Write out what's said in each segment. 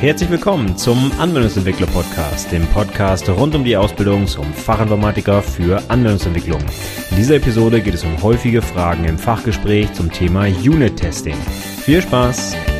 Herzlich willkommen zum Anwendungsentwickler Podcast, dem Podcast rund um die Ausbildung zum Fachinformatiker für Anwendungsentwicklung. In dieser Episode geht es um häufige Fragen im Fachgespräch zum Thema Unit Testing. Viel Spaß!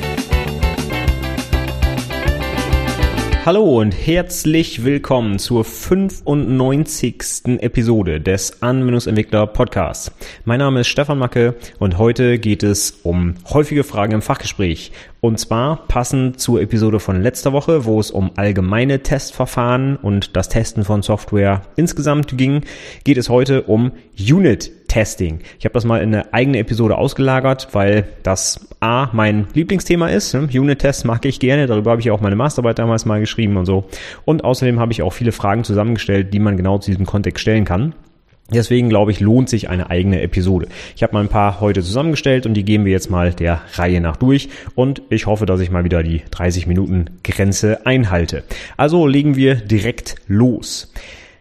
Hallo und herzlich willkommen zur 95. Episode des Anwendungsentwickler Podcasts. Mein Name ist Stefan Macke und heute geht es um häufige Fragen im Fachgespräch. Und zwar passend zur Episode von letzter Woche, wo es um allgemeine Testverfahren und das Testen von Software insgesamt ging, geht es heute um Unit Testing. Ich habe das mal in eine eigene Episode ausgelagert, weil das A mein Lieblingsthema ist. Ne? Unit-Tests mag ich gerne, darüber habe ich auch meine Masterarbeit damals mal geschrieben und so. Und außerdem habe ich auch viele Fragen zusammengestellt, die man genau zu diesem Kontext stellen kann. Deswegen glaube ich, lohnt sich eine eigene Episode. Ich habe mal ein paar heute zusammengestellt und die gehen wir jetzt mal der Reihe nach durch und ich hoffe, dass ich mal wieder die 30 Minuten Grenze einhalte. Also legen wir direkt los.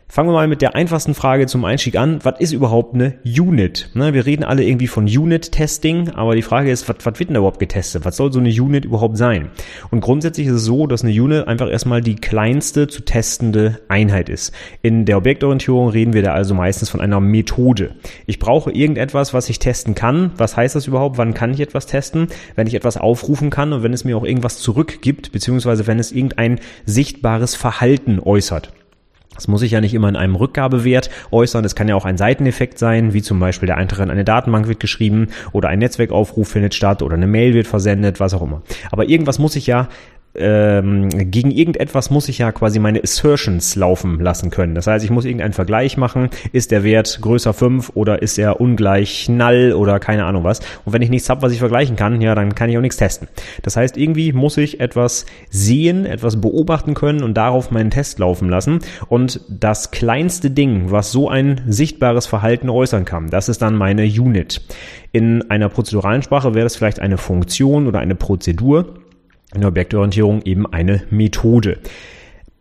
Fangen wir mal mit der einfachsten Frage zum Einstieg an. Was ist überhaupt eine Unit? Ne, wir reden alle irgendwie von Unit-Testing, aber die Frage ist, was, was wird denn da überhaupt getestet? Was soll so eine Unit überhaupt sein? Und grundsätzlich ist es so, dass eine Unit einfach erstmal die kleinste zu testende Einheit ist. In der Objektorientierung reden wir da also meistens von einer Methode. Ich brauche irgendetwas, was ich testen kann. Was heißt das überhaupt? Wann kann ich etwas testen? Wenn ich etwas aufrufen kann und wenn es mir auch irgendwas zurückgibt, beziehungsweise wenn es irgendein sichtbares Verhalten äußert. Das muss ich ja nicht immer in einem Rückgabewert äußern. Es kann ja auch ein Seiteneffekt sein, wie zum Beispiel der Eintrag in eine Datenbank wird geschrieben oder ein Netzwerkaufruf findet statt oder eine Mail wird versendet, was auch immer. Aber irgendwas muss ich ja ähm, gegen irgendetwas muss ich ja quasi meine Assertions laufen lassen können. Das heißt, ich muss irgendeinen Vergleich machen. Ist der Wert größer 5 oder ist er ungleich null oder keine Ahnung was. Und wenn ich nichts habe, was ich vergleichen kann, ja, dann kann ich auch nichts testen. Das heißt, irgendwie muss ich etwas sehen, etwas beobachten können und darauf meinen Test laufen lassen. Und das kleinste Ding, was so ein sichtbares Verhalten äußern kann, das ist dann meine Unit. In einer prozeduralen Sprache wäre das vielleicht eine Funktion oder eine Prozedur in der Objektorientierung eben eine Methode.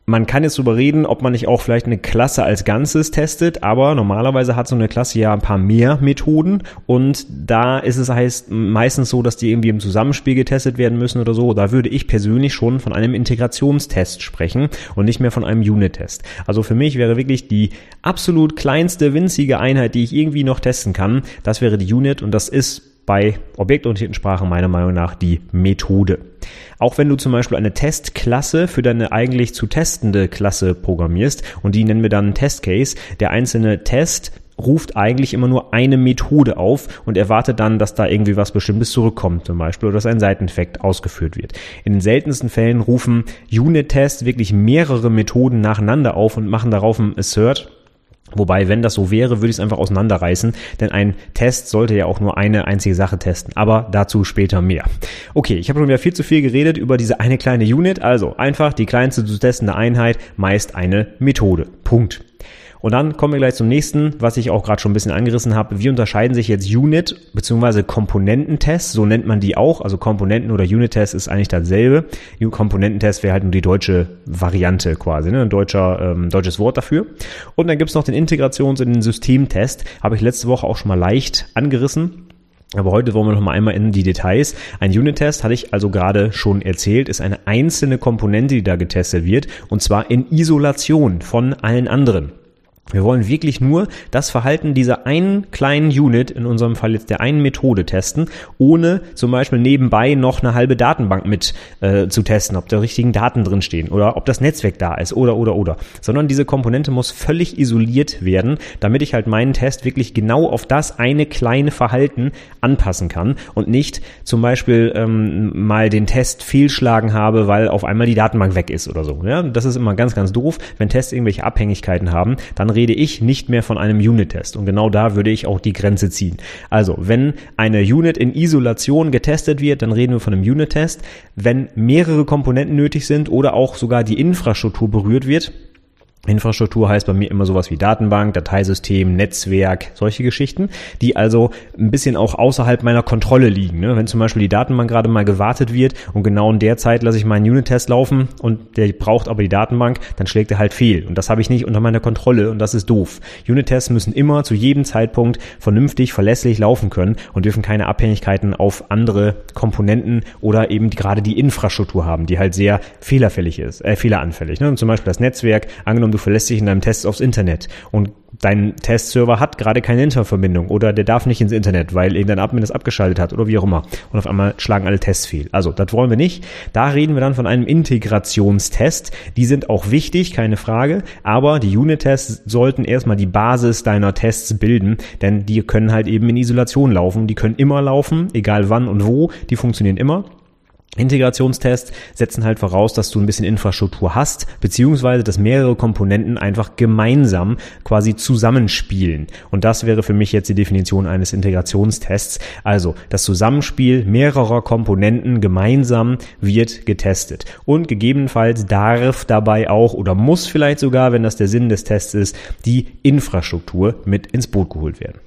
Man kann jetzt darüber reden, ob man nicht auch vielleicht eine Klasse als Ganzes testet, aber normalerweise hat so eine Klasse ja ein paar mehr Methoden und da ist es heißt meistens so, dass die irgendwie im Zusammenspiel getestet werden müssen oder so. Da würde ich persönlich schon von einem Integrationstest sprechen und nicht mehr von einem Unit-Test. Also für mich wäre wirklich die absolut kleinste winzige Einheit, die ich irgendwie noch testen kann, das wäre die Unit und das ist bei objektorientierten Sprachen meiner Meinung nach die Methode. Auch wenn du zum Beispiel eine Testklasse für deine eigentlich zu testende Klasse programmierst und die nennen wir dann Testcase, der einzelne Test ruft eigentlich immer nur eine Methode auf und erwartet dann, dass da irgendwie was Bestimmtes zurückkommt, zum Beispiel, oder dass ein Seiteneffekt ausgeführt wird. In den seltensten Fällen rufen Unit-Tests wirklich mehrere Methoden nacheinander auf und machen darauf ein Assert Wobei, wenn das so wäre, würde ich es einfach auseinanderreißen, denn ein Test sollte ja auch nur eine einzige Sache testen. Aber dazu später mehr. Okay, ich habe schon wieder viel zu viel geredet über diese eine kleine Unit. Also einfach die kleinste zu testende Einheit, meist eine Methode. Punkt. Und dann kommen wir gleich zum nächsten, was ich auch gerade schon ein bisschen angerissen habe. Wie unterscheiden sich jetzt Unit bzw. Komponententests? So nennt man die auch. Also Komponenten- oder Unit-Test ist eigentlich dasselbe. Komponententest wäre halt nur die deutsche Variante quasi, ne? ein deutscher, ähm, deutsches Wort dafür. Und dann gibt's noch den Integrations- und den Systemtest. Habe ich letzte Woche auch schon mal leicht angerissen. Aber heute wollen wir noch mal einmal in die Details. Ein Unit-Test, hatte ich also gerade schon erzählt, ist eine einzelne Komponente, die da getestet wird, und zwar in Isolation von allen anderen. Wir wollen wirklich nur das Verhalten dieser einen kleinen Unit, in unserem Fall jetzt der einen Methode testen, ohne zum Beispiel nebenbei noch eine halbe Datenbank mit äh, zu testen, ob da richtigen Daten drin stehen oder ob das Netzwerk da ist oder oder oder. Sondern diese Komponente muss völlig isoliert werden, damit ich halt meinen Test wirklich genau auf das eine kleine Verhalten anpassen kann und nicht zum Beispiel ähm, mal den Test fehlschlagen habe, weil auf einmal die Datenbank weg ist oder so. Ja, das ist immer ganz, ganz doof. Wenn Tests irgendwelche Abhängigkeiten haben, dann rede ich nicht mehr von einem Unit-Test. Und genau da würde ich auch die Grenze ziehen. Also, wenn eine Unit in Isolation getestet wird, dann reden wir von einem Unit-Test. Wenn mehrere Komponenten nötig sind oder auch sogar die Infrastruktur berührt wird, Infrastruktur heißt bei mir immer sowas wie Datenbank, Dateisystem, Netzwerk, solche Geschichten, die also ein bisschen auch außerhalb meiner Kontrolle liegen. Ne? Wenn zum Beispiel die Datenbank gerade mal gewartet wird und genau in der Zeit lasse ich meinen Unit-Test laufen und der braucht aber die Datenbank, dann schlägt er halt fehl. Und das habe ich nicht unter meiner Kontrolle und das ist doof. Unit-Tests müssen immer zu jedem Zeitpunkt vernünftig, verlässlich laufen können und dürfen keine Abhängigkeiten auf andere Komponenten oder eben gerade die Infrastruktur haben, die halt sehr fehlerfällig ist, äh, fehleranfällig. Ne? Zum Beispiel das Netzwerk, angenommen du verlässt dich in deinem Test aufs Internet und dein Testserver hat gerade keine Internetverbindung oder der darf nicht ins Internet, weil irgendein Admin das abgeschaltet hat oder wie auch immer. Und auf einmal schlagen alle Tests fehl. Also, das wollen wir nicht. Da reden wir dann von einem Integrationstest. Die sind auch wichtig, keine Frage. Aber die Unit-Tests sollten erstmal die Basis deiner Tests bilden, denn die können halt eben in Isolation laufen. Die können immer laufen, egal wann und wo. Die funktionieren immer. Integrationstests setzen halt voraus, dass du ein bisschen Infrastruktur hast, beziehungsweise dass mehrere Komponenten einfach gemeinsam quasi zusammenspielen. Und das wäre für mich jetzt die Definition eines Integrationstests. Also das Zusammenspiel mehrerer Komponenten gemeinsam wird getestet. Und gegebenenfalls darf dabei auch oder muss vielleicht sogar, wenn das der Sinn des Tests ist, die Infrastruktur mit ins Boot geholt werden.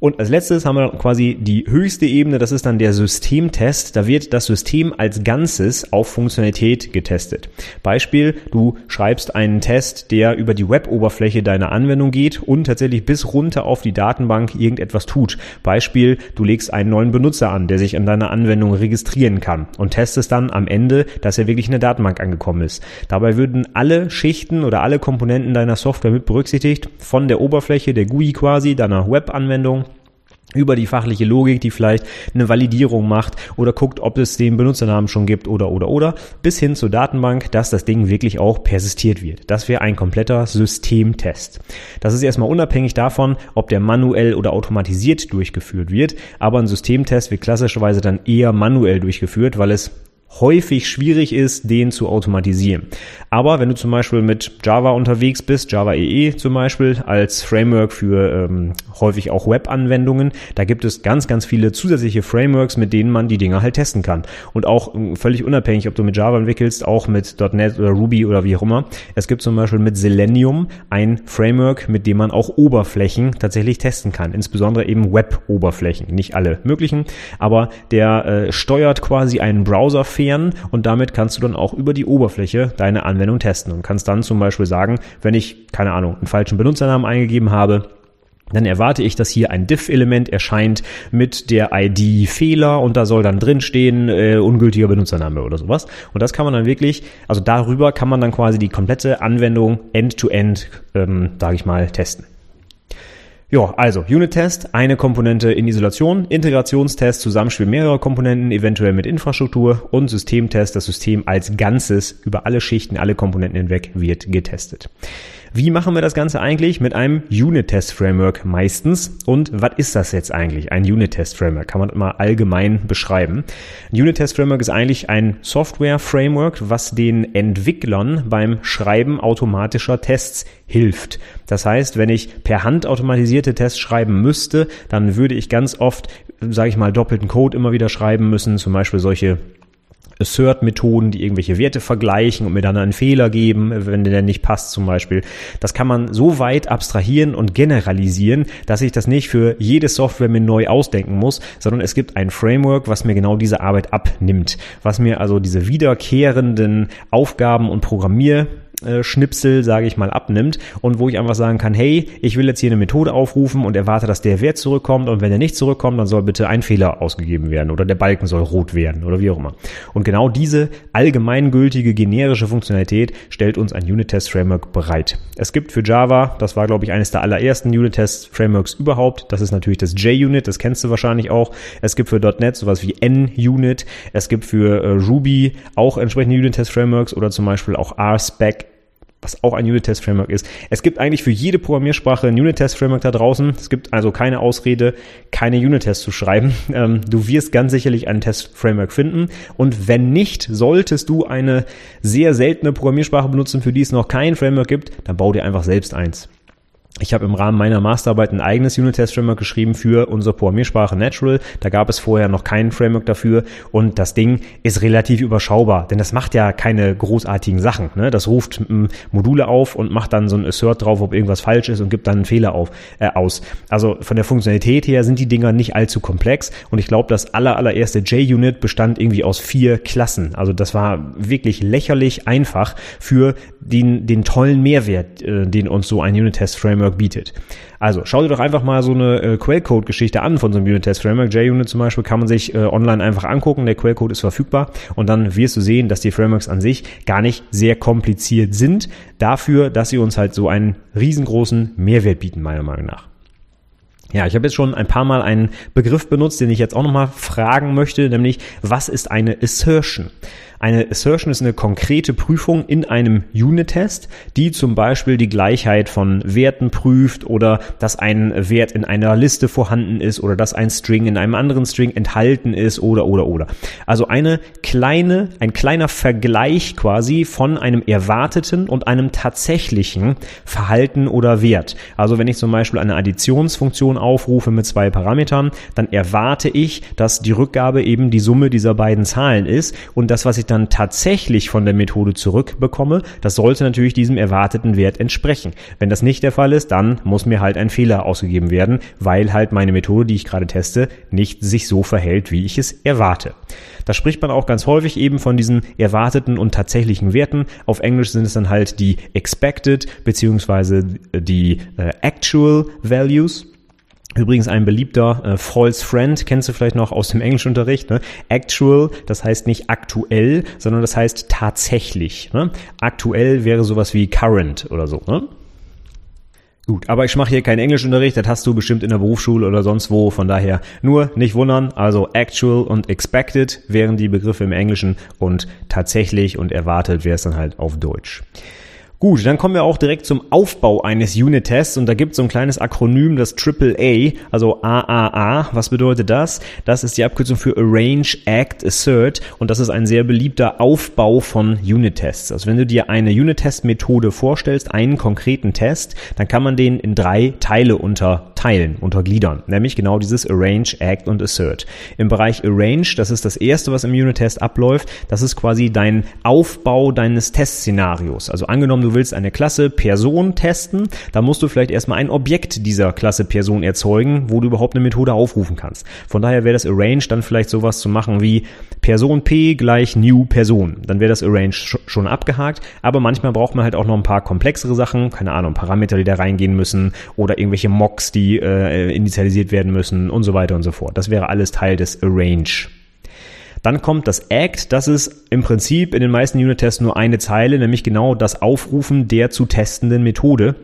Und als letztes haben wir quasi die höchste Ebene, das ist dann der Systemtest. Da wird das System als Ganzes auf Funktionalität getestet. Beispiel, du schreibst einen Test, der über die Web-Oberfläche deiner Anwendung geht und tatsächlich bis runter auf die Datenbank irgendetwas tut. Beispiel, du legst einen neuen Benutzer an, der sich an deiner Anwendung registrieren kann und testest dann am Ende, dass er wirklich in der Datenbank angekommen ist. Dabei würden alle Schichten oder alle Komponenten deiner Software mit berücksichtigt, von der Oberfläche, der GUI quasi, deiner Web-Anwendung über die fachliche Logik, die vielleicht eine Validierung macht oder guckt, ob es den Benutzernamen schon gibt oder oder oder, bis hin zur Datenbank, dass das Ding wirklich auch persistiert wird. Das wäre ein kompletter Systemtest. Das ist erstmal unabhängig davon, ob der manuell oder automatisiert durchgeführt wird, aber ein Systemtest wird klassischerweise dann eher manuell durchgeführt, weil es häufig schwierig ist, den zu automatisieren. Aber wenn du zum Beispiel mit Java unterwegs bist, Java EE e zum Beispiel als Framework für ähm, häufig auch Web-Anwendungen, da gibt es ganz, ganz viele zusätzliche Frameworks, mit denen man die Dinge halt testen kann. Und auch äh, völlig unabhängig, ob du mit Java entwickelst, auch mit .NET oder Ruby oder wie auch immer. Es gibt zum Beispiel mit Selenium ein Framework, mit dem man auch Oberflächen tatsächlich testen kann. Insbesondere eben Web-Oberflächen. Nicht alle möglichen, aber der äh, steuert quasi einen Browser entfernen und damit kannst du dann auch über die Oberfläche deine Anwendung testen und kannst dann zum Beispiel sagen, wenn ich, keine Ahnung, einen falschen Benutzernamen eingegeben habe, dann erwarte ich, dass hier ein diff-Element erscheint mit der ID Fehler und da soll dann drinstehen äh, ungültiger Benutzername oder sowas. Und das kann man dann wirklich, also darüber kann man dann quasi die komplette Anwendung end-to-end, -end, ähm, sage ich mal, testen. Ja, also Unit-Test, eine Komponente in Isolation, Integrationstest, Zusammenspiel mehrerer Komponenten, eventuell mit Infrastruktur und Systemtest, das System als Ganzes über alle Schichten, alle Komponenten hinweg wird getestet. Wie machen wir das Ganze eigentlich? Mit einem Unit-Test-Framework meistens. Und was ist das jetzt eigentlich? Ein Unit-Test-Framework kann man mal allgemein beschreiben. Ein Unit-Test-Framework ist eigentlich ein Software-Framework, was den Entwicklern beim Schreiben automatischer Tests hilft. Das heißt, wenn ich per Hand automatisierte Tests schreiben müsste, dann würde ich ganz oft, sage ich mal, doppelten Code immer wieder schreiben müssen, zum Beispiel solche Assert-Methoden, die irgendwelche Werte vergleichen und mir dann einen Fehler geben, wenn der nicht passt zum Beispiel. Das kann man so weit abstrahieren und generalisieren, dass ich das nicht für jede Software mir neu ausdenken muss, sondern es gibt ein Framework, was mir genau diese Arbeit abnimmt, was mir also diese wiederkehrenden Aufgaben und Programmier Schnipsel, sage ich mal, abnimmt und wo ich einfach sagen kann, hey, ich will jetzt hier eine Methode aufrufen und erwarte, dass der Wert zurückkommt und wenn er nicht zurückkommt, dann soll bitte ein Fehler ausgegeben werden oder der Balken soll rot werden oder wie auch immer. Und genau diese allgemeingültige generische Funktionalität stellt uns ein Unit-Test-Framework bereit. Es gibt für Java, das war glaube ich eines der allerersten Unit-Test-Frameworks überhaupt, das ist natürlich das JUnit, das kennst du wahrscheinlich auch. Es gibt für .NET sowas wie NUnit, es gibt für äh, Ruby auch entsprechende Unit-Test-Frameworks oder zum Beispiel auch RSpec was auch ein Unit-Test-Framework ist. Es gibt eigentlich für jede Programmiersprache ein Unit-Test-Framework da draußen. Es gibt also keine Ausrede, keine Unit-Tests zu schreiben. Ähm, du wirst ganz sicherlich ein Test-Framework finden. Und wenn nicht, solltest du eine sehr seltene Programmiersprache benutzen, für die es noch kein Framework gibt, dann bau dir einfach selbst eins. Ich habe im Rahmen meiner Masterarbeit ein eigenes Unit-Test-Framework geschrieben für unsere Programmiersprache Natural. Da gab es vorher noch kein Framework dafür und das Ding ist relativ überschaubar, denn das macht ja keine großartigen Sachen. Ne? Das ruft Module auf und macht dann so ein Assert drauf, ob irgendwas falsch ist und gibt dann einen Fehler auf, äh, aus. Also von der Funktionalität her sind die Dinger nicht allzu komplex und ich glaube, das aller, allererste JUnit bestand irgendwie aus vier Klassen. Also das war wirklich lächerlich einfach für den, den tollen Mehrwert, äh, den uns so ein Unit-Test-Framework Framework bietet. Also schau dir doch einfach mal so eine äh, Quellcode-Geschichte an von so einem Unit-Test-Framework. JUnit zum Beispiel kann man sich äh, online einfach angucken. Der Quellcode ist verfügbar und dann wirst du sehen, dass die Frameworks an sich gar nicht sehr kompliziert sind. Dafür, dass sie uns halt so einen riesengroßen Mehrwert bieten, meiner Meinung nach. Ja, ich habe jetzt schon ein paar Mal einen Begriff benutzt, den ich jetzt auch nochmal fragen möchte, nämlich was ist eine Assertion? Eine Assertion ist eine konkrete Prüfung in einem Unit-Test, die zum Beispiel die Gleichheit von Werten prüft oder dass ein Wert in einer Liste vorhanden ist oder dass ein String in einem anderen String enthalten ist oder oder oder. Also eine kleine, ein kleiner Vergleich quasi von einem erwarteten und einem tatsächlichen Verhalten oder Wert. Also wenn ich zum Beispiel eine Additionsfunktion aufrufe mit zwei Parametern, dann erwarte ich, dass die Rückgabe eben die Summe dieser beiden Zahlen ist und das, was ich dann tatsächlich von der Methode zurückbekomme, das sollte natürlich diesem erwarteten Wert entsprechen. Wenn das nicht der Fall ist, dann muss mir halt ein Fehler ausgegeben werden, weil halt meine Methode, die ich gerade teste, nicht sich so verhält, wie ich es erwarte. Da spricht man auch ganz häufig eben von diesen erwarteten und tatsächlichen Werten. Auf Englisch sind es dann halt die expected beziehungsweise die äh, actual values. Übrigens ein beliebter äh, False Friend, kennst du vielleicht noch aus dem Englischunterricht. Ne? Actual, das heißt nicht aktuell, sondern das heißt tatsächlich. Ne? Aktuell wäre sowas wie current oder so. Ne? Gut, aber ich mache hier keinen Englischunterricht, das hast du bestimmt in der Berufsschule oder sonst wo, von daher nur nicht wundern. Also actual und expected wären die Begriffe im Englischen und tatsächlich und erwartet wäre es dann halt auf Deutsch. Gut, dann kommen wir auch direkt zum Aufbau eines Unit-Tests und da gibt es so ein kleines Akronym, das AAA, also AAA. Was bedeutet das? Das ist die Abkürzung für Arrange, Act, Assert und das ist ein sehr beliebter Aufbau von Unit-Tests. Also wenn du dir eine Unit-Test-Methode vorstellst, einen konkreten Test, dann kann man den in drei Teile unterteilen, untergliedern, nämlich genau dieses Arrange, Act und Assert. Im Bereich Arrange, das ist das erste, was im Unit-Test abläuft, das ist quasi dein Aufbau deines Testszenarios. Also angenommen, du willst eine Klasse Person testen, dann musst du vielleicht erstmal ein Objekt dieser Klasse Person erzeugen, wo du überhaupt eine Methode aufrufen kannst. Von daher wäre das Arrange dann vielleicht sowas zu machen wie Person P gleich New Person. Dann wäre das Arrange schon abgehakt, aber manchmal braucht man halt auch noch ein paar komplexere Sachen, keine Ahnung, Parameter, die da reingehen müssen oder irgendwelche Mocks, die äh, initialisiert werden müssen und so weiter und so fort. Das wäre alles Teil des Arrange. Dann kommt das Act, das ist im Prinzip in den meisten Unit-Tests nur eine Zeile, nämlich genau das Aufrufen der zu testenden Methode.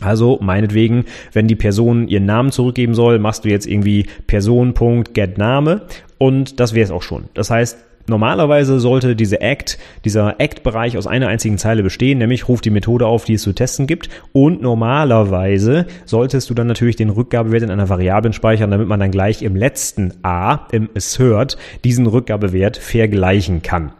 Also meinetwegen, wenn die Person ihren Namen zurückgeben soll, machst du jetzt irgendwie Person.getName und das wäre es auch schon. Das heißt, Normalerweise sollte diese Act, dieser Act-Bereich aus einer einzigen Zeile bestehen, nämlich ruft die Methode auf, die es zu testen gibt. Und normalerweise solltest du dann natürlich den Rückgabewert in einer Variablen speichern, damit man dann gleich im letzten A, im Assert, diesen Rückgabewert vergleichen kann.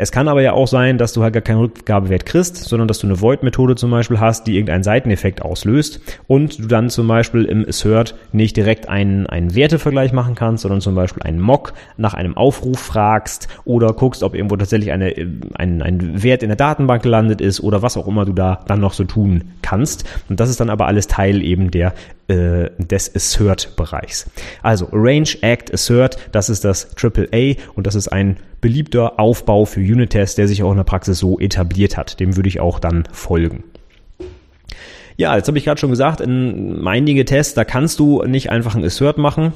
Es kann aber ja auch sein, dass du halt gar keinen Rückgabewert kriegst, sondern dass du eine Void-Methode zum Beispiel hast, die irgendeinen Seiteneffekt auslöst und du dann zum Beispiel im Assert nicht direkt einen, einen Wertevergleich machen kannst, sondern zum Beispiel einen Mock nach einem Aufruf fragst oder guckst, ob irgendwo tatsächlich eine, ein, ein Wert in der Datenbank gelandet ist oder was auch immer du da dann noch so tun kannst. Und das ist dann aber alles Teil eben der äh, des Assert-Bereichs. Also Arrange, Act, Assert, das ist das AAA und das ist ein beliebter Aufbau für Unit-Tests, der sich auch in der Praxis so etabliert hat. Dem würde ich auch dann folgen. Ja, jetzt habe ich gerade schon gesagt, in einige Tests, da kannst du nicht einfach ein Assert machen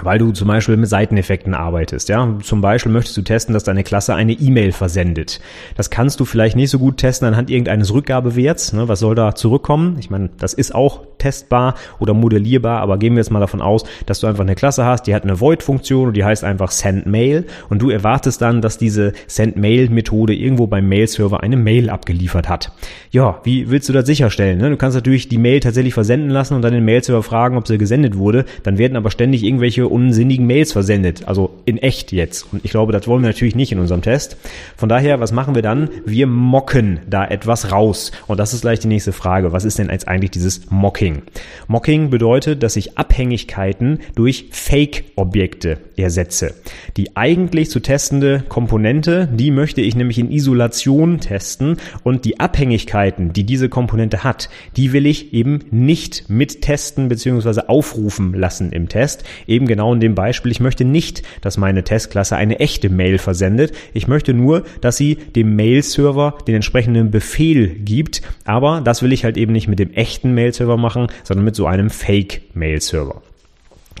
weil du zum Beispiel mit Seiteneffekten arbeitest. Ja, zum Beispiel möchtest du testen, dass deine Klasse eine E-Mail versendet. Das kannst du vielleicht nicht so gut testen anhand irgendeines Rückgabewerts. Ne? Was soll da zurückkommen? Ich meine, das ist auch testbar oder modellierbar, aber gehen wir jetzt mal davon aus, dass du einfach eine Klasse hast, die hat eine Void-Funktion und die heißt einfach Send Mail und du erwartest dann, dass diese Send Mail-Methode irgendwo beim Mail-Server eine Mail abgeliefert hat. Ja, wie willst du das sicherstellen? Ne? Du kannst natürlich die Mail tatsächlich versenden lassen und dann den Mail-Server fragen, ob sie gesendet wurde. Dann werden aber ständig irgendwelche irgendwelche unsinnigen Mails versendet. Also in echt jetzt. Und ich glaube, das wollen wir natürlich nicht in unserem Test. Von daher, was machen wir dann? Wir mocken da etwas raus. Und das ist gleich die nächste Frage. Was ist denn jetzt eigentlich dieses Mocking? Mocking bedeutet, dass ich Abhängigkeiten durch Fake-Objekte ersetze. Die eigentlich zu testende Komponente, die möchte ich nämlich in Isolation testen und die Abhängigkeiten, die diese Komponente hat, die will ich eben nicht mittesten bzw. aufrufen lassen im Test. Eben genau in dem Beispiel, ich möchte nicht, dass meine Testklasse eine echte Mail versendet. Ich möchte nur, dass sie dem Mail-Server den entsprechenden Befehl gibt, aber das will ich halt eben nicht mit dem echten Mail-Server machen, sondern mit so einem Fake-Mail-Server.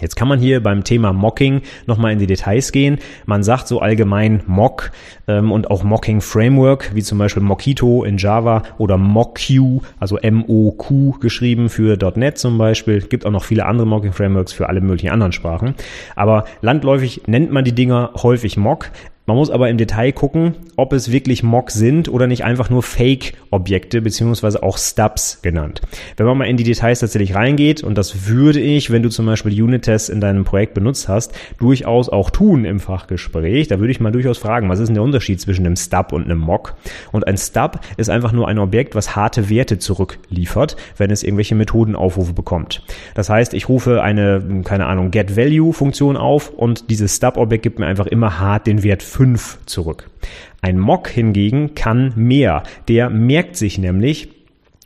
Jetzt kann man hier beim Thema Mocking nochmal in die Details gehen. Man sagt so allgemein Mock ähm, und auch Mocking Framework, wie zum Beispiel Mockito in Java oder MockQ, also M-O-Q geschrieben für .NET zum Beispiel. Gibt auch noch viele andere Mocking Frameworks für alle möglichen anderen Sprachen. Aber landläufig nennt man die Dinger häufig Mock. Man muss aber im Detail gucken, ob es wirklich Mock sind oder nicht einfach nur Fake-Objekte beziehungsweise auch Stubs genannt. Wenn man mal in die Details tatsächlich reingeht, und das würde ich, wenn du zum Beispiel Unit-Tests in deinem Projekt benutzt hast, durchaus auch tun im Fachgespräch, da würde ich mal durchaus fragen, was ist denn der Unterschied zwischen einem Stub und einem Mock? Und ein Stub ist einfach nur ein Objekt, was harte Werte zurückliefert, wenn es irgendwelche Methodenaufrufe bekommt. Das heißt, ich rufe eine, keine Ahnung, Get-Value-Funktion auf und dieses Stub-Objekt gibt mir einfach immer hart den Wert 5 zurück. Ein Mock hingegen kann mehr. Der merkt sich nämlich,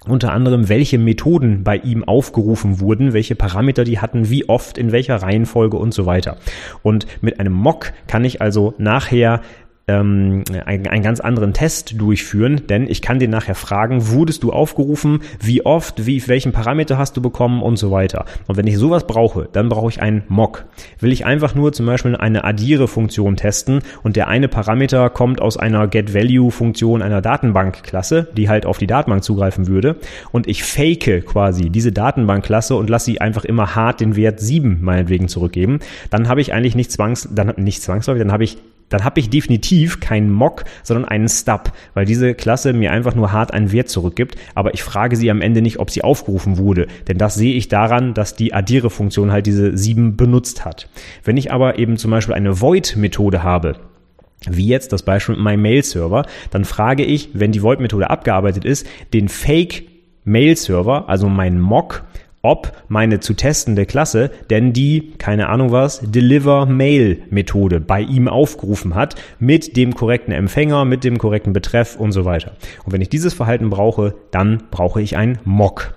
unter anderem, welche Methoden bei ihm aufgerufen wurden, welche Parameter die hatten, wie oft, in welcher Reihenfolge und so weiter. Und mit einem Mock kann ich also nachher ähm, einen, einen ganz anderen Test durchführen, denn ich kann den nachher fragen, wurdest du aufgerufen, wie oft, wie welchen Parameter hast du bekommen und so weiter. Und wenn ich sowas brauche, dann brauche ich einen Mock. Will ich einfach nur zum Beispiel eine Addiere-Funktion testen und der eine Parameter kommt aus einer GetValue-Funktion einer Datenbankklasse, die halt auf die Datenbank zugreifen würde und ich fake quasi diese Datenbankklasse und lasse sie einfach immer hart den Wert 7 meinetwegen zurückgeben, dann habe ich eigentlich nicht zwangs, dann nicht zwangsläufig, dann habe ich dann habe ich definitiv keinen Mock, sondern einen Stub, weil diese Klasse mir einfach nur hart einen Wert zurückgibt, aber ich frage sie am Ende nicht, ob sie aufgerufen wurde, denn das sehe ich daran, dass die Addiere-Funktion halt diese 7 benutzt hat. Wenn ich aber eben zum Beispiel eine Void-Methode habe, wie jetzt das Beispiel mit meinem Mail-Server, dann frage ich, wenn die Void-Methode abgearbeitet ist, den Fake Mail-Server, also meinen Mock, ob meine zu testende Klasse denn die, keine Ahnung was, Deliver Mail Methode bei ihm aufgerufen hat mit dem korrekten Empfänger, mit dem korrekten Betreff und so weiter. Und wenn ich dieses Verhalten brauche, dann brauche ich ein Mock.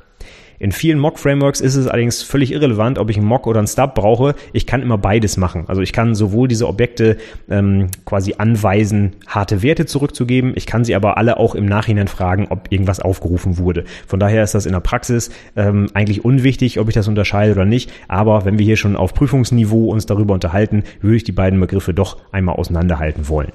In vielen Mock-Frameworks ist es allerdings völlig irrelevant, ob ich einen Mock oder einen Stub brauche. Ich kann immer beides machen. Also ich kann sowohl diese Objekte ähm, quasi anweisen, harte Werte zurückzugeben. Ich kann sie aber alle auch im Nachhinein fragen, ob irgendwas aufgerufen wurde. Von daher ist das in der Praxis ähm, eigentlich unwichtig, ob ich das unterscheide oder nicht. Aber wenn wir hier schon auf Prüfungsniveau uns darüber unterhalten, würde ich die beiden Begriffe doch einmal auseinanderhalten wollen.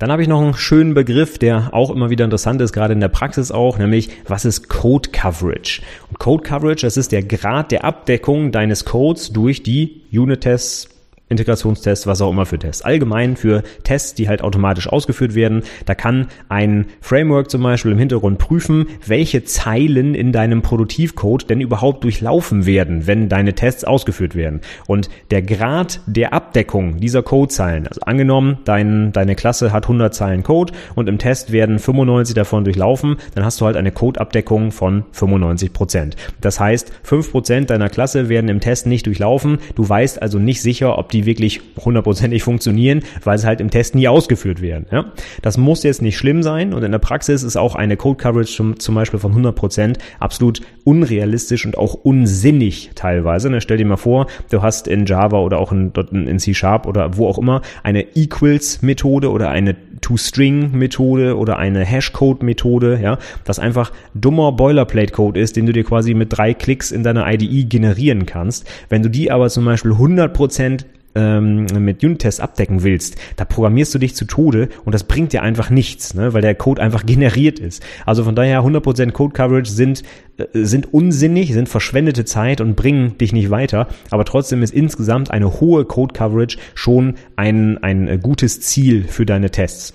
Dann habe ich noch einen schönen Begriff, der auch immer wieder interessant ist, gerade in der Praxis auch, nämlich was ist Code Coverage? Und Code Coverage, das ist der Grad der Abdeckung deines Codes durch die Unit-Tests, Integrationstests, was auch immer für Tests. Allgemein für Tests, die halt automatisch ausgeführt werden. Da kann ein Framework zum Beispiel im Hintergrund prüfen, welche Zeilen in deinem Produktivcode denn überhaupt durchlaufen werden, wenn deine Tests ausgeführt werden. Und der Grad der Abdeckung dieser Codezeilen, also angenommen, dein, deine Klasse hat 100 Zeilen Code und im Test werden 95 davon durchlaufen, dann hast du halt eine Codeabdeckung von 95 Prozent. Das heißt, 5 Prozent deiner Klasse werden im Test nicht durchlaufen. Du weißt also nicht sicher, ob die die wirklich hundertprozentig funktionieren, weil sie halt im Test nie ausgeführt werden. Ja? Das muss jetzt nicht schlimm sein und in der Praxis ist auch eine Code Coverage zum, zum Beispiel von 100 Prozent absolut unrealistisch und auch unsinnig teilweise. Ne? Stell dir mal vor, du hast in Java oder auch in, in C Sharp oder wo auch immer eine Equals Methode oder eine To-String Methode oder eine Hashcode Methode, ja, das einfach dummer Boilerplate Code ist, den du dir quasi mit drei Klicks in deiner IDE generieren kannst. Wenn du die aber zum Beispiel 100 Prozent ähm, mit Unit-Tests abdecken willst, da programmierst du dich zu Tode und das bringt dir einfach nichts, ne, weil der Code einfach generiert ist. Also von daher 100% Code-Coverage sind, äh, sind unsinnig, sind verschwendete Zeit und bringen dich nicht weiter, aber trotzdem ist insgesamt eine hohe Code-Coverage schon ein, ein äh, gutes Ziel für deine Tests.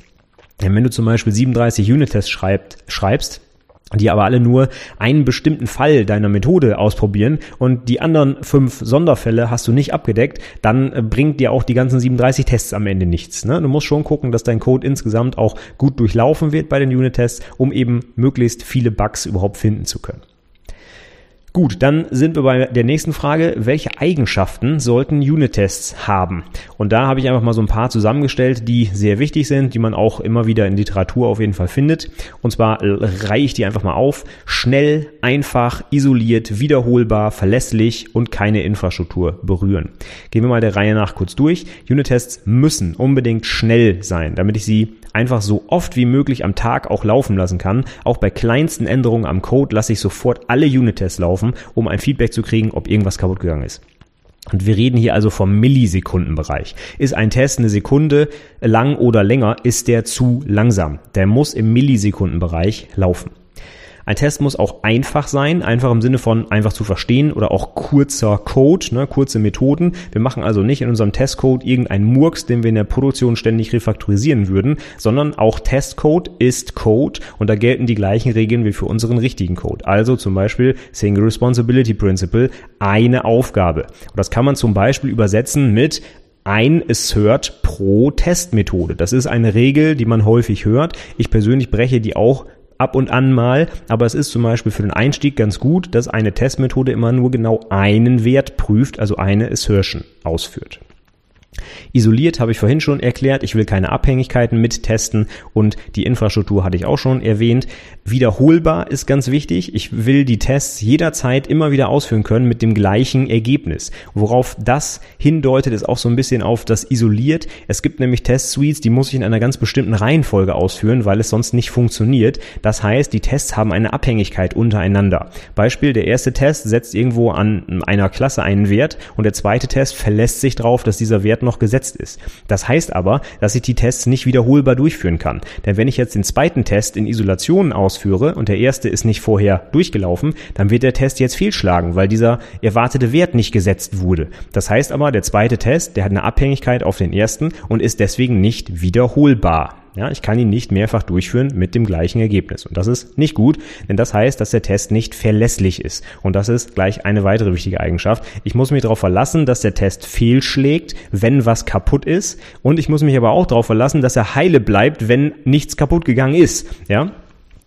Denn wenn du zum Beispiel 37 Unit-Tests schreibst, schreibst die aber alle nur einen bestimmten Fall deiner Methode ausprobieren und die anderen fünf Sonderfälle hast du nicht abgedeckt, dann äh, bringt dir auch die ganzen 37 Tests am Ende nichts. Ne? Du musst schon gucken, dass dein Code insgesamt auch gut durchlaufen wird bei den Unit-Tests, um eben möglichst viele Bugs überhaupt finden zu können. Gut, dann sind wir bei der nächsten Frage. Welche Eigenschaften sollten Unit-Tests haben? Und da habe ich einfach mal so ein paar zusammengestellt, die sehr wichtig sind, die man auch immer wieder in Literatur auf jeden Fall findet. Und zwar reihe ich die einfach mal auf. Schnell, einfach, isoliert, wiederholbar, verlässlich und keine Infrastruktur berühren. Gehen wir mal der Reihe nach kurz durch. Unit-Tests müssen unbedingt schnell sein, damit ich sie einfach so oft wie möglich am Tag auch laufen lassen kann. Auch bei kleinsten Änderungen am Code lasse ich sofort alle Unit-Tests laufen, um ein Feedback zu kriegen, ob irgendwas kaputt gegangen ist. Und wir reden hier also vom Millisekundenbereich. Ist ein Test eine Sekunde lang oder länger, ist der zu langsam. Der muss im Millisekundenbereich laufen. Ein Test muss auch einfach sein, einfach im Sinne von einfach zu verstehen oder auch kurzer Code, ne, kurze Methoden. Wir machen also nicht in unserem Testcode irgendeinen Murks, den wir in der Produktion ständig refaktorisieren würden, sondern auch Testcode ist Code und da gelten die gleichen Regeln wie für unseren richtigen Code. Also zum Beispiel Single Responsibility Principle, eine Aufgabe. Und das kann man zum Beispiel übersetzen mit ein Assert pro Testmethode. Das ist eine Regel, die man häufig hört. Ich persönlich breche die auch ab und an mal, aber es ist zum Beispiel für den Einstieg ganz gut, dass eine Testmethode immer nur genau einen Wert prüft, also eine Assertion ausführt. Isoliert habe ich vorhin schon erklärt, ich will keine Abhängigkeiten mittesten und die Infrastruktur hatte ich auch schon erwähnt. Wiederholbar ist ganz wichtig. Ich will die Tests jederzeit immer wieder ausführen können mit dem gleichen Ergebnis. Worauf das hindeutet, ist auch so ein bisschen auf das Isoliert. Es gibt nämlich Test-Suites, die muss ich in einer ganz bestimmten Reihenfolge ausführen, weil es sonst nicht funktioniert. Das heißt, die Tests haben eine Abhängigkeit untereinander. Beispiel, der erste Test setzt irgendwo an einer Klasse einen Wert und der zweite Test verlässt sich darauf, dass dieser Wert noch gesetzt ist. Das heißt aber, dass ich die Tests nicht wiederholbar durchführen kann. Denn wenn ich jetzt den zweiten Test in Isolation ausführe und der erste ist nicht vorher durchgelaufen, dann wird der Test jetzt fehlschlagen, weil dieser erwartete Wert nicht gesetzt wurde. Das heißt aber, der zweite Test, der hat eine Abhängigkeit auf den ersten und ist deswegen nicht wiederholbar. Ja, ich kann ihn nicht mehrfach durchführen mit dem gleichen Ergebnis. Und das ist nicht gut, denn das heißt, dass der Test nicht verlässlich ist. Und das ist gleich eine weitere wichtige Eigenschaft. Ich muss mich darauf verlassen, dass der Test fehlschlägt, wenn was kaputt ist. Und ich muss mich aber auch darauf verlassen, dass er heile bleibt, wenn nichts kaputt gegangen ist. Ja,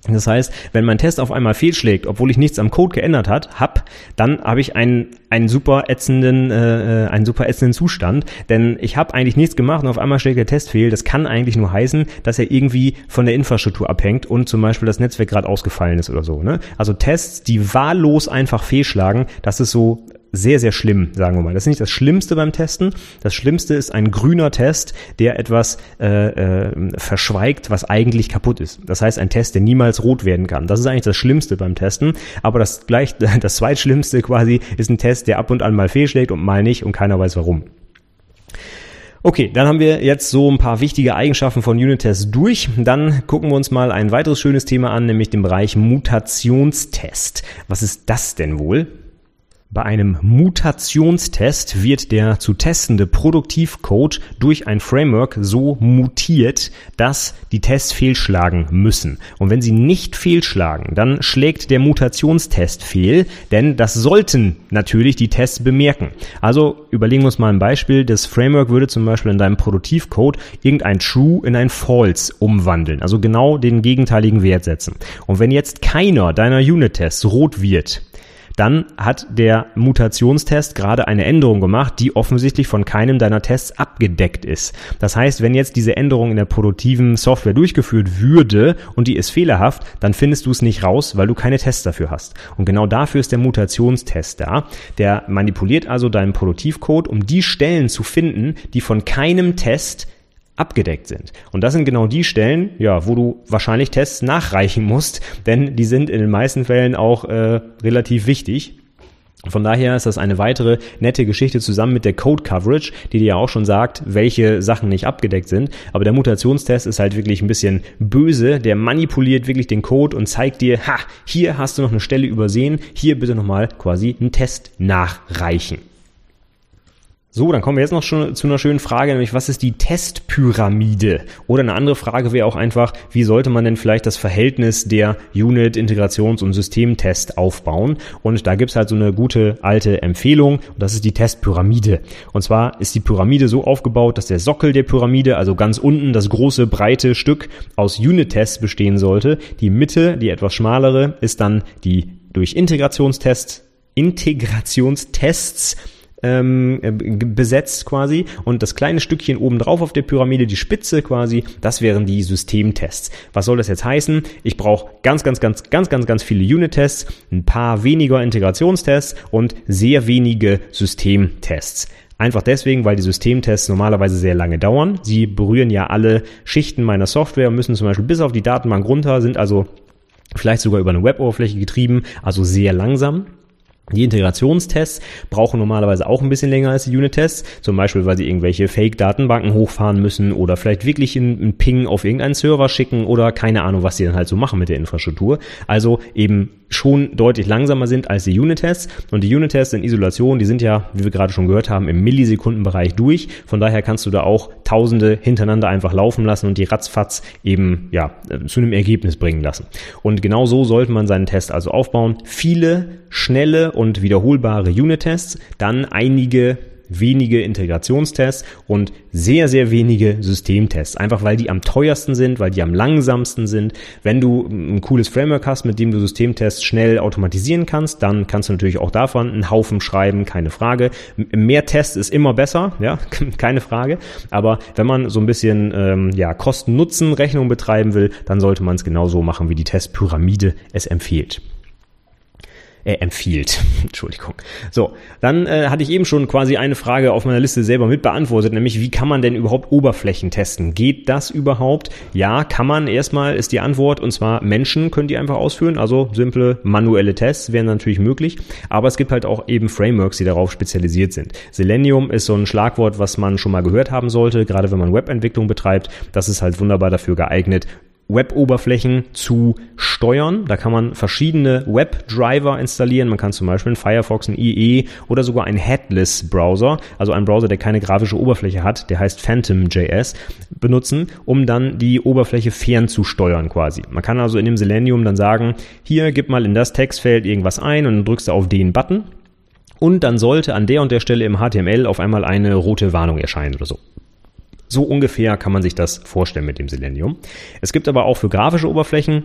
das heißt, wenn mein Test auf einmal fehlschlägt, obwohl ich nichts am Code geändert hat, hab, dann habe ich einen, einen super ätzenden, äh, äh einen super ätzenden Zustand, denn ich habe eigentlich nichts gemacht und auf einmal schlägt der Test fehl. Das kann eigentlich nur heißen, dass er irgendwie von der Infrastruktur abhängt und zum Beispiel das Netzwerk gerade ausgefallen ist oder so. Ne? Also Tests, die wahllos einfach fehlschlagen, das ist so sehr, sehr schlimm, sagen wir mal. Das ist nicht das Schlimmste beim Testen. Das Schlimmste ist ein grüner Test, der etwas äh, äh, verschweigt, was eigentlich kaputt ist. Das heißt, ein Test, der niemals rot werden kann. Das ist eigentlich das Schlimmste beim Testen. Aber das gleich, das zweitschlimmste quasi ist ein Test, der ab und an mal fehlschlägt und mal nicht und keiner weiß warum. Okay, dann haben wir jetzt so ein paar wichtige Eigenschaften von Unit-Tests durch. Dann gucken wir uns mal ein weiteres schönes Thema an, nämlich den Bereich Mutationstest. Was ist das denn wohl? Bei einem Mutationstest wird der zu testende Produktivcode durch ein Framework so mutiert, dass die Tests fehlschlagen müssen. Und wenn sie nicht fehlschlagen, dann schlägt der Mutationstest fehl, denn das sollten natürlich die Tests bemerken. Also überlegen wir uns mal ein Beispiel. Das Framework würde zum Beispiel in deinem Produktivcode irgendein True in ein False umwandeln, also genau den gegenteiligen Wert setzen. Und wenn jetzt keiner deiner Unit-Tests rot wird, dann hat der Mutationstest gerade eine Änderung gemacht, die offensichtlich von keinem deiner Tests abgedeckt ist. Das heißt, wenn jetzt diese Änderung in der produktiven Software durchgeführt würde und die ist fehlerhaft, dann findest du es nicht raus, weil du keine Tests dafür hast. Und genau dafür ist der Mutationstest da. Der manipuliert also deinen Produktivcode, um die Stellen zu finden, die von keinem Test abgedeckt sind. Und das sind genau die Stellen, ja, wo du wahrscheinlich Tests nachreichen musst, denn die sind in den meisten Fällen auch äh, relativ wichtig. Von daher ist das eine weitere nette Geschichte zusammen mit der Code Coverage, die dir ja auch schon sagt, welche Sachen nicht abgedeckt sind. Aber der Mutationstest ist halt wirklich ein bisschen böse. Der manipuliert wirklich den Code und zeigt dir, ha, hier hast du noch eine Stelle übersehen, hier bitte nochmal quasi einen Test nachreichen. So, dann kommen wir jetzt noch schon zu einer schönen Frage, nämlich was ist die Testpyramide? Oder eine andere Frage wäre auch einfach, wie sollte man denn vielleicht das Verhältnis der Unit, Integrations- und Systemtest aufbauen? Und da gibt's halt so eine gute alte Empfehlung und das ist die Testpyramide. Und zwar ist die Pyramide so aufgebaut, dass der Sockel der Pyramide, also ganz unten das große breite Stück aus Unit-Tests bestehen sollte. Die Mitte, die etwas schmalere, ist dann die durch Integrationstests Integrationstests ähm, äh, besetzt quasi und das kleine Stückchen oben drauf auf der Pyramide, die Spitze quasi, das wären die Systemtests. Was soll das jetzt heißen? Ich brauche ganz, ganz, ganz, ganz, ganz, ganz viele Unit-Tests, ein paar weniger Integrationstests und sehr wenige Systemtests. Einfach deswegen, weil die Systemtests normalerweise sehr lange dauern. Sie berühren ja alle Schichten meiner Software, müssen zum Beispiel bis auf die Datenbank runter, sind also vielleicht sogar über eine Web-Oberfläche getrieben, also sehr langsam. Die Integrationstests brauchen normalerweise auch ein bisschen länger als die Unit-Tests, zum Beispiel, weil sie irgendwelche Fake-Datenbanken hochfahren müssen oder vielleicht wirklich einen Ping auf irgendeinen Server schicken oder keine Ahnung, was sie dann halt so machen mit der Infrastruktur. Also eben schon deutlich langsamer sind als die Unit-Tests. Und die Unit-Tests in Isolation, die sind ja, wie wir gerade schon gehört haben, im Millisekundenbereich durch. Von daher kannst du da auch Tausende hintereinander einfach laufen lassen und die ratzfatz eben ja zu einem Ergebnis bringen lassen. Und genau so sollte man seinen Test also aufbauen. Viele schnelle und wiederholbare Unit-Tests, dann einige wenige Integrationstests und sehr, sehr wenige Systemtests. Einfach weil die am teuersten sind, weil die am langsamsten sind. Wenn du ein cooles Framework hast, mit dem du Systemtests schnell automatisieren kannst, dann kannst du natürlich auch davon einen Haufen schreiben, keine Frage. Mehr Tests ist immer besser, ja, keine Frage. Aber wenn man so ein bisschen ähm, ja, Kosten-Nutzen-Rechnung betreiben will, dann sollte man es genauso machen, wie die Testpyramide es empfiehlt äh, empfiehlt. Entschuldigung. So, dann äh, hatte ich eben schon quasi eine Frage auf meiner Liste selber mit beantwortet, nämlich wie kann man denn überhaupt Oberflächen testen? Geht das überhaupt? Ja, kann man. Erstmal ist die Antwort und zwar Menschen können die einfach ausführen, also simple manuelle Tests wären natürlich möglich, aber es gibt halt auch eben Frameworks, die darauf spezialisiert sind. Selenium ist so ein Schlagwort, was man schon mal gehört haben sollte, gerade wenn man Webentwicklung betreibt. Das ist halt wunderbar dafür geeignet, Web-Oberflächen zu steuern. Da kann man verschiedene Web-Driver installieren. Man kann zum Beispiel einen Firefox, einen IE oder sogar einen Headless-Browser, also einen Browser, der keine grafische Oberfläche hat, der heißt Phantom.js, benutzen, um dann die Oberfläche fern zu steuern quasi. Man kann also in dem Selenium dann sagen, hier gib mal in das Textfeld irgendwas ein und dann drückst du auf den Button und dann sollte an der und der Stelle im HTML auf einmal eine rote Warnung erscheinen oder so. So ungefähr kann man sich das vorstellen mit dem Selenium. Es gibt aber auch für grafische Oberflächen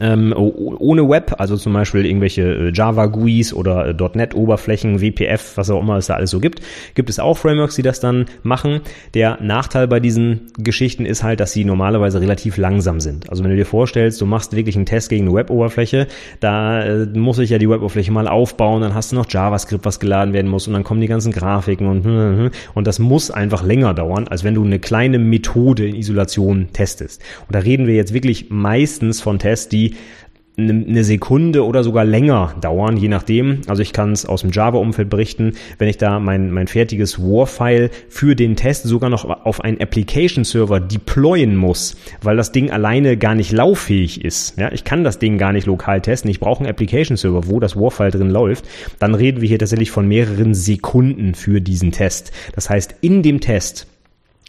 ähm, ohne Web, also zum Beispiel irgendwelche äh, Java GUIs oder äh, .NET Oberflächen, WPF, was auch immer es da alles so gibt, gibt es auch Frameworks, die das dann machen. Der Nachteil bei diesen Geschichten ist halt, dass sie normalerweise relativ langsam sind. Also wenn du dir vorstellst, du machst wirklich einen Test gegen eine Web-Oberfläche, da äh, muss ich ja die Web-Oberfläche mal aufbauen, dann hast du noch JavaScript, was geladen werden muss und dann kommen die ganzen Grafiken und und das muss einfach länger dauern, als wenn du eine kleine Methode in Isolation testest. Und da reden wir jetzt wirklich meistens von Tests, die eine Sekunde oder sogar länger dauern, je nachdem. Also ich kann es aus dem Java-Umfeld berichten, wenn ich da mein, mein fertiges War-File für den Test sogar noch auf einen Application-Server deployen muss, weil das Ding alleine gar nicht lauffähig ist. Ja, ich kann das Ding gar nicht lokal testen. Ich brauche einen Application-Server, wo das War-File drin läuft. Dann reden wir hier tatsächlich von mehreren Sekunden für diesen Test. Das heißt, in dem Test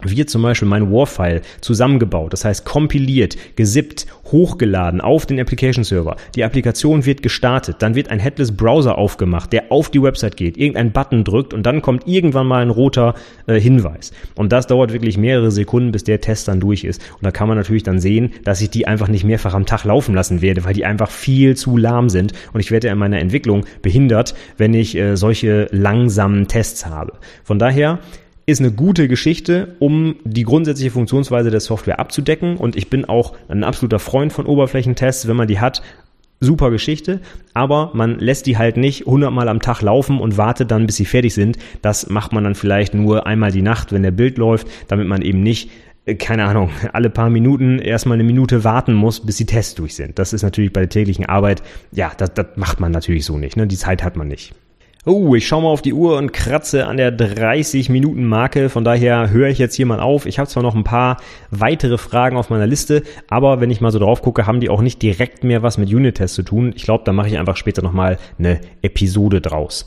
wird zum Beispiel mein War-File zusammengebaut, das heißt kompiliert, gesippt, hochgeladen auf den Application-Server. Die Applikation wird gestartet, dann wird ein Headless Browser aufgemacht, der auf die Website geht, irgendein Button drückt und dann kommt irgendwann mal ein roter äh, Hinweis. Und das dauert wirklich mehrere Sekunden, bis der Test dann durch ist. Und da kann man natürlich dann sehen, dass ich die einfach nicht mehrfach am Tag laufen lassen werde, weil die einfach viel zu lahm sind und ich werde in meiner Entwicklung behindert, wenn ich äh, solche langsamen Tests habe. Von daher ist eine gute Geschichte, um die grundsätzliche Funktionsweise der Software abzudecken. Und ich bin auch ein absoluter Freund von Oberflächentests, wenn man die hat. Super Geschichte, aber man lässt die halt nicht hundertmal am Tag laufen und wartet dann, bis sie fertig sind. Das macht man dann vielleicht nur einmal die Nacht, wenn der Bild läuft, damit man eben nicht äh, keine Ahnung, alle paar Minuten erstmal eine Minute warten muss, bis die Tests durch sind. Das ist natürlich bei der täglichen Arbeit, ja, das, das macht man natürlich so nicht. Ne? Die Zeit hat man nicht. Oh, ich schaue mal auf die Uhr und kratze an der 30-Minuten-Marke. Von daher höre ich jetzt hier mal auf. Ich habe zwar noch ein paar weitere Fragen auf meiner Liste, aber wenn ich mal so drauf gucke, haben die auch nicht direkt mehr was mit Unit-Tests zu tun. Ich glaube, da mache ich einfach später nochmal eine Episode draus.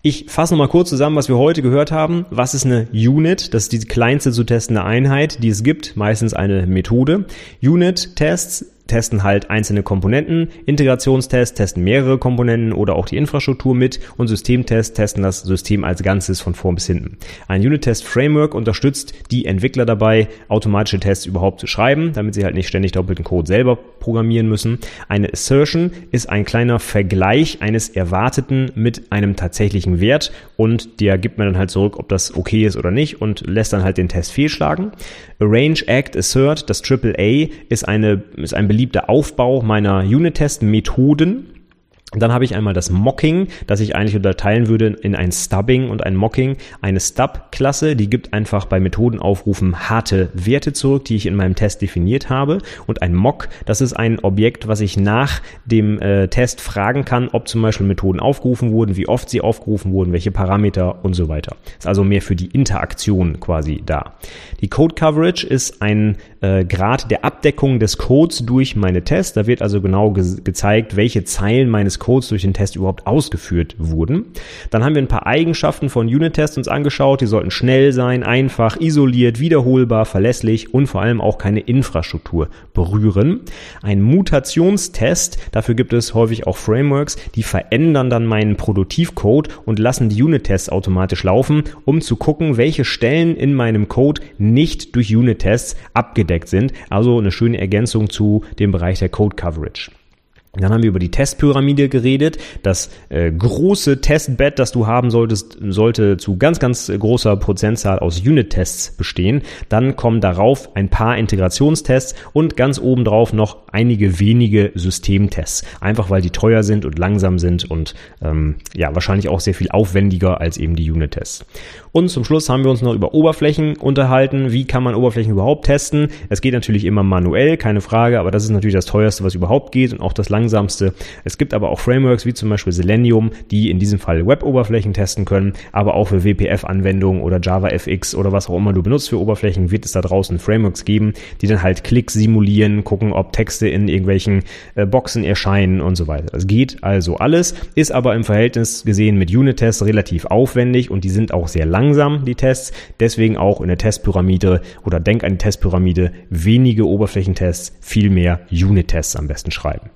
Ich fasse nochmal kurz zusammen, was wir heute gehört haben. Was ist eine Unit? Das ist die kleinste zu testende Einheit, die es gibt, meistens eine Methode. Unit-Tests testen halt einzelne Komponenten, Integrationstests testen mehrere Komponenten oder auch die Infrastruktur mit und Systemtests testen das System als Ganzes von vorn bis hinten. Ein Unit-Test-Framework unterstützt die Entwickler dabei, automatische Tests überhaupt zu schreiben, damit sie halt nicht ständig doppelten Code selber programmieren müssen. Eine Assertion ist ein kleiner Vergleich eines Erwarteten mit einem tatsächlichen Wert und der gibt mir dann halt zurück, ob das okay ist oder nicht und lässt dann halt den Test fehlschlagen. Arrange, Act, Assert, das AAA ist eine, ist ein beliebter Aufbau meiner Unit-Test-Methoden dann habe ich einmal das Mocking, das ich eigentlich unterteilen würde in ein Stubbing und ein Mocking. Eine Stub-Klasse, die gibt einfach bei Methodenaufrufen harte Werte zurück, die ich in meinem Test definiert habe. Und ein Mock, das ist ein Objekt, was ich nach dem äh, Test fragen kann, ob zum Beispiel Methoden aufgerufen wurden, wie oft sie aufgerufen wurden, welche Parameter und so weiter. Ist also mehr für die Interaktion quasi da. Die Code Coverage ist ein äh, Grad der Abdeckung des Codes durch meine Tests. Da wird also genau ge gezeigt, welche Zeilen meines Codes durch den Test überhaupt ausgeführt wurden. Dann haben wir ein paar Eigenschaften von Unit-Tests uns angeschaut. Die sollten schnell sein, einfach, isoliert, wiederholbar, verlässlich und vor allem auch keine Infrastruktur berühren. Ein Mutationstest, dafür gibt es häufig auch Frameworks, die verändern dann meinen Produktivcode und lassen die Unit-Tests automatisch laufen, um zu gucken, welche Stellen in meinem Code nicht durch Unit-Tests abgedeckt sind. Also eine schöne Ergänzung zu dem Bereich der Code Coverage. Dann haben wir über die Testpyramide geredet. Das äh, große Testbed, das du haben solltest, sollte zu ganz, ganz großer Prozentzahl aus Unit-Tests bestehen. Dann kommen darauf ein paar Integrationstests und ganz obendrauf noch einige wenige Systemtests. Einfach weil die teuer sind und langsam sind und ähm, ja, wahrscheinlich auch sehr viel aufwendiger als eben die Unit-Tests. Und zum Schluss haben wir uns noch über Oberflächen unterhalten. Wie kann man Oberflächen überhaupt testen? Es geht natürlich immer manuell, keine Frage, aber das ist natürlich das teuerste, was überhaupt geht und auch das langsamste. Es gibt aber auch Frameworks wie zum Beispiel Selenium, die in diesem Fall Web-Oberflächen testen können, aber auch für WPF-Anwendungen oder JavaFX oder was auch immer du benutzt für Oberflächen, wird es da draußen Frameworks geben, die dann halt Klicks simulieren, gucken, ob Texte in irgendwelchen äh, Boxen erscheinen und so weiter. Das geht also alles, ist aber im Verhältnis gesehen mit Unit-Tests relativ aufwendig und die sind auch sehr lang langsam, die Tests. Deswegen auch in der Testpyramide oder denk an die Testpyramide wenige Oberflächentests, viel mehr Unit-Tests am besten schreiben.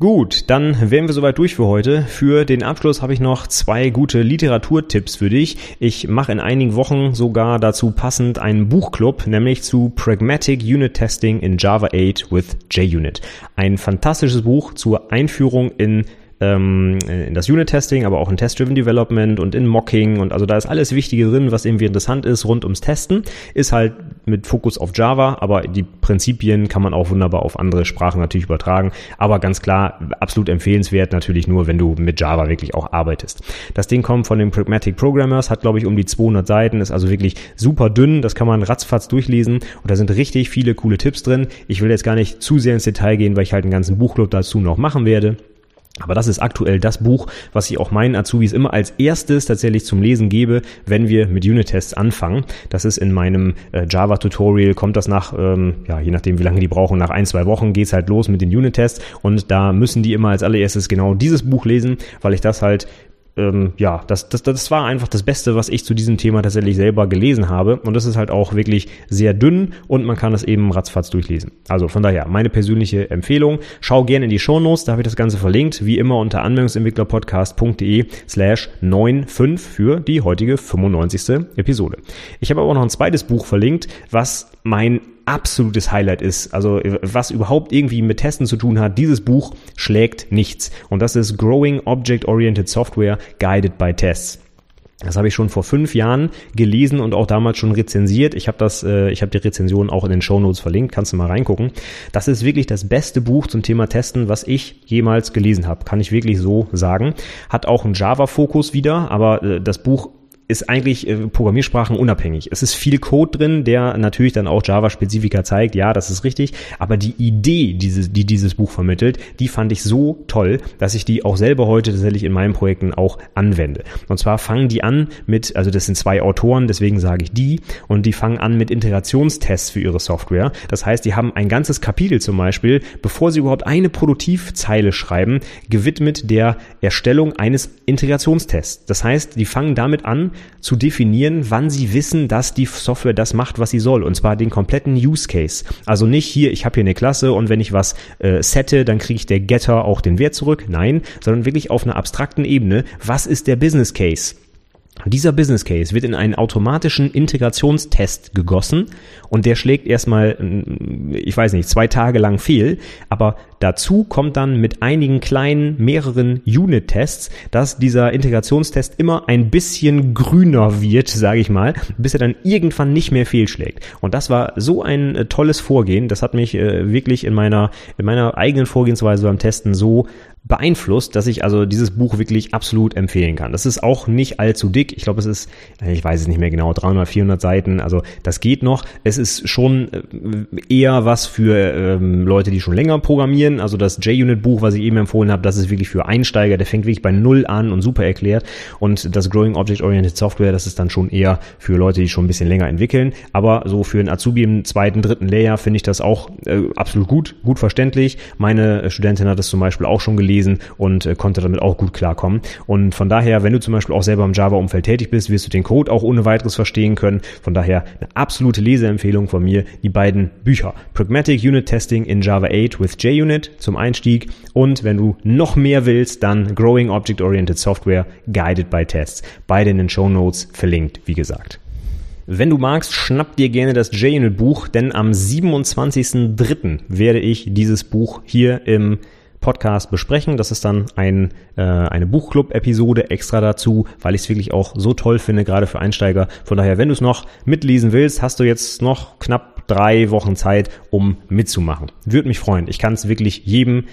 Gut, dann wären wir soweit durch für heute. Für den Abschluss habe ich noch zwei gute Literaturtipps für dich. Ich mache in einigen Wochen sogar dazu passend einen Buchclub, nämlich zu Pragmatic Unit Testing in Java 8 with JUnit. Ein fantastisches Buch zur Einführung in ähm, in das Unit-Testing, aber auch in Test-Driven Development und in Mocking und also da ist alles Wichtige drin, was irgendwie interessant ist rund ums Testen. Ist halt mit Fokus auf Java, aber die Prinzipien kann man auch wunderbar auf andere Sprachen natürlich übertragen. Aber ganz klar, absolut empfehlenswert natürlich nur, wenn du mit Java wirklich auch arbeitest. Das Ding kommt von den Pragmatic Programmers, hat glaube ich um die 200 Seiten, ist also wirklich super dünn. Das kann man ratzfatz durchlesen und da sind richtig viele coole Tipps drin. Ich will jetzt gar nicht zu sehr ins Detail gehen, weil ich halt einen ganzen Buchclub dazu noch machen werde. Aber das ist aktuell das Buch, was ich auch meinen Azubis immer als erstes tatsächlich zum Lesen gebe, wenn wir mit Unit-Tests anfangen. Das ist in meinem äh, Java-Tutorial, kommt das nach, ähm, ja, je nachdem wie lange die brauchen, nach ein, zwei Wochen geht's halt los mit den Unit-Tests und da müssen die immer als allererstes genau dieses Buch lesen, weil ich das halt ähm, ja, das, das, das war einfach das Beste, was ich zu diesem Thema tatsächlich selber gelesen habe. Und das ist halt auch wirklich sehr dünn und man kann es eben ratzfatz durchlesen. Also von daher, meine persönliche Empfehlung. Schau gerne in die Shownotes, da habe ich das Ganze verlinkt, wie immer unter anwendungsentwicklerpodcast.de slash 95 für die heutige 95. Episode. Ich habe aber auch noch ein zweites Buch verlinkt, was mein absolutes Highlight ist, also was überhaupt irgendwie mit Testen zu tun hat, dieses Buch schlägt nichts. Und das ist Growing Object-Oriented Software Guided by Tests. Das habe ich schon vor fünf Jahren gelesen und auch damals schon rezensiert. Ich habe das, äh, ich habe die Rezension auch in den Show Notes verlinkt. Kannst du mal reingucken. Das ist wirklich das beste Buch zum Thema Testen, was ich jemals gelesen habe. Kann ich wirklich so sagen. Hat auch einen Java-Fokus wieder, aber äh, das Buch ist eigentlich äh, Programmiersprachen unabhängig. Es ist viel Code drin, der natürlich dann auch Java-Spezifika zeigt. Ja, das ist richtig. Aber die Idee, dieses, die dieses Buch vermittelt, die fand ich so toll, dass ich die auch selber heute tatsächlich in meinen Projekten auch anwende. Und zwar fangen die an mit, also das sind zwei Autoren, deswegen sage ich die, und die fangen an mit Integrationstests für ihre Software. Das heißt, die haben ein ganzes Kapitel zum Beispiel, bevor sie überhaupt eine Produktivzeile schreiben, gewidmet der Erstellung eines Integrationstests. Das heißt, die fangen damit an, zu definieren, wann sie wissen, dass die Software das macht, was sie soll. Und zwar den kompletten Use Case. Also nicht hier, ich habe hier eine Klasse und wenn ich was äh, sette, dann kriege ich der Getter auch den Wert zurück. Nein, sondern wirklich auf einer abstrakten Ebene. Was ist der Business Case? Dieser Business Case wird in einen automatischen Integrationstest gegossen und der schlägt erstmal, ich weiß nicht, zwei Tage lang fehl, aber dazu kommt dann mit einigen kleinen, mehreren Unit-Tests, dass dieser Integrationstest immer ein bisschen grüner wird, sage ich mal, bis er dann irgendwann nicht mehr fehlschlägt. Und das war so ein äh, tolles Vorgehen, das hat mich äh, wirklich in meiner, in meiner eigenen Vorgehensweise beim Testen so beeinflusst, dass ich also dieses Buch wirklich absolut empfehlen kann. Das ist auch nicht allzu dick. Ich glaube, es ist, ich weiß es nicht mehr genau, 300, 400 Seiten. Also das geht noch. Es ist schon äh, eher was für ähm, Leute, die schon länger programmieren. Also das JUnit-Buch, was ich eben empfohlen habe, das ist wirklich für Einsteiger. Der fängt wirklich bei Null an und super erklärt. Und das Growing Object-Oriented Software, das ist dann schon eher für Leute, die schon ein bisschen länger entwickeln. Aber so für einen Azubi im zweiten, dritten Layer finde ich das auch äh, absolut gut, gut verständlich. Meine Studentin hat das zum Beispiel auch schon gelesen gelesen und äh, konnte damit auch gut klarkommen. Und von daher, wenn du zum Beispiel auch selber im Java-Umfeld tätig bist, wirst du den Code auch ohne weiteres verstehen können. Von daher eine absolute Leseempfehlung von mir, die beiden Bücher. Pragmatic Unit Testing in Java 8 with JUnit zum Einstieg und wenn du noch mehr willst, dann Growing Object-Oriented Software Guided by Tests. Beide in den Show Notes verlinkt, wie gesagt. Wenn du magst, schnapp dir gerne das JUnit Buch, denn am 27.03. werde ich dieses Buch hier im Podcast besprechen. Das ist dann ein, äh, eine Buchclub-Episode extra dazu, weil ich es wirklich auch so toll finde, gerade für Einsteiger. Von daher, wenn du es noch mitlesen willst, hast du jetzt noch knapp drei Wochen Zeit, um mitzumachen. Würde mich freuen. Ich kann es wirklich jedem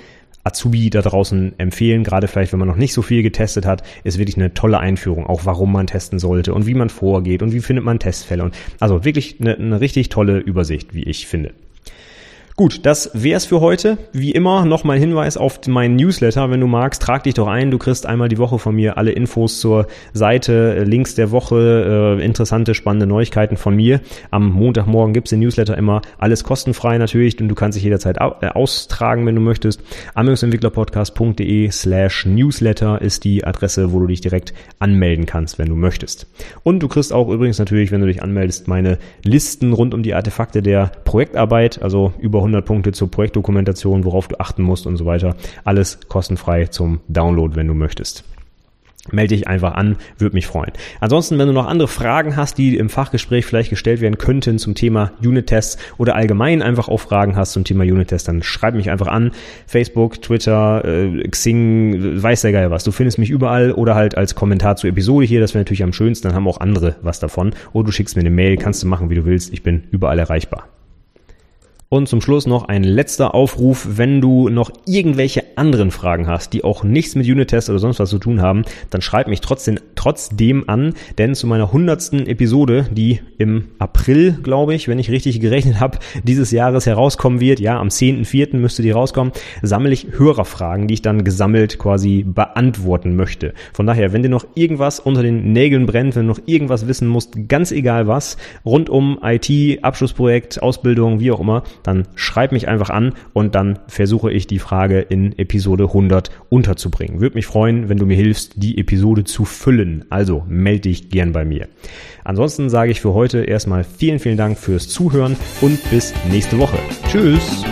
Azubi da draußen empfehlen, gerade vielleicht, wenn man noch nicht so viel getestet hat, ist wirklich eine tolle Einführung, auch warum man testen sollte und wie man vorgeht und wie findet man Testfälle und also wirklich eine, eine richtig tolle Übersicht, wie ich finde. Gut, das wär's für heute. Wie immer noch mal Hinweis auf meinen Newsletter. Wenn du magst, trag dich doch ein. Du kriegst einmal die Woche von mir alle Infos zur Seite, Links der Woche, äh, interessante, spannende Neuigkeiten von mir. Am Montagmorgen gibt's den Newsletter immer. Alles kostenfrei natürlich und du kannst dich jederzeit äh, austragen, wenn du möchtest. Anwendungsentwicklerpodcast.de slash Newsletter ist die Adresse, wo du dich direkt anmelden kannst, wenn du möchtest. Und du kriegst auch übrigens natürlich, wenn du dich anmeldest, meine Listen rund um die Artefakte der Projektarbeit, also über 100 Punkte zur Projektdokumentation, worauf du achten musst und so weiter. Alles kostenfrei zum Download, wenn du möchtest melde dich einfach an, würde mich freuen. Ansonsten, wenn du noch andere Fragen hast, die im Fachgespräch vielleicht gestellt werden könnten zum Thema Unit-Tests oder allgemein einfach auch Fragen hast zum Thema Unit-Tests, dann schreib mich einfach an. Facebook, Twitter, äh, Xing, weiß der Geil was. Du findest mich überall oder halt als Kommentar zur Episode hier. Das wäre natürlich am schönsten, dann haben auch andere was davon. Oder du schickst mir eine Mail, kannst du machen, wie du willst. Ich bin überall erreichbar. Und zum Schluss noch ein letzter Aufruf, wenn du noch irgendwelche anderen Fragen hast, die auch nichts mit Unit-Tests oder sonst was zu tun haben, dann schreib mich trotzdem, trotzdem an, denn zu meiner hundertsten Episode, die im April, glaube ich, wenn ich richtig gerechnet habe, dieses Jahres herauskommen wird, ja, am 10.4. müsste die rauskommen, sammle ich Hörerfragen, die ich dann gesammelt quasi beantworten möchte. Von daher, wenn dir noch irgendwas unter den Nägeln brennt, wenn du noch irgendwas wissen musst, ganz egal was, rund um IT, Abschlussprojekt, Ausbildung, wie auch immer, dann schreib mich einfach an und dann versuche ich die Frage in Episode 100 unterzubringen. Würde mich freuen, wenn du mir hilfst, die Episode zu füllen. Also melde dich gern bei mir. Ansonsten sage ich für heute erstmal vielen, vielen Dank fürs Zuhören und bis nächste Woche. Tschüss!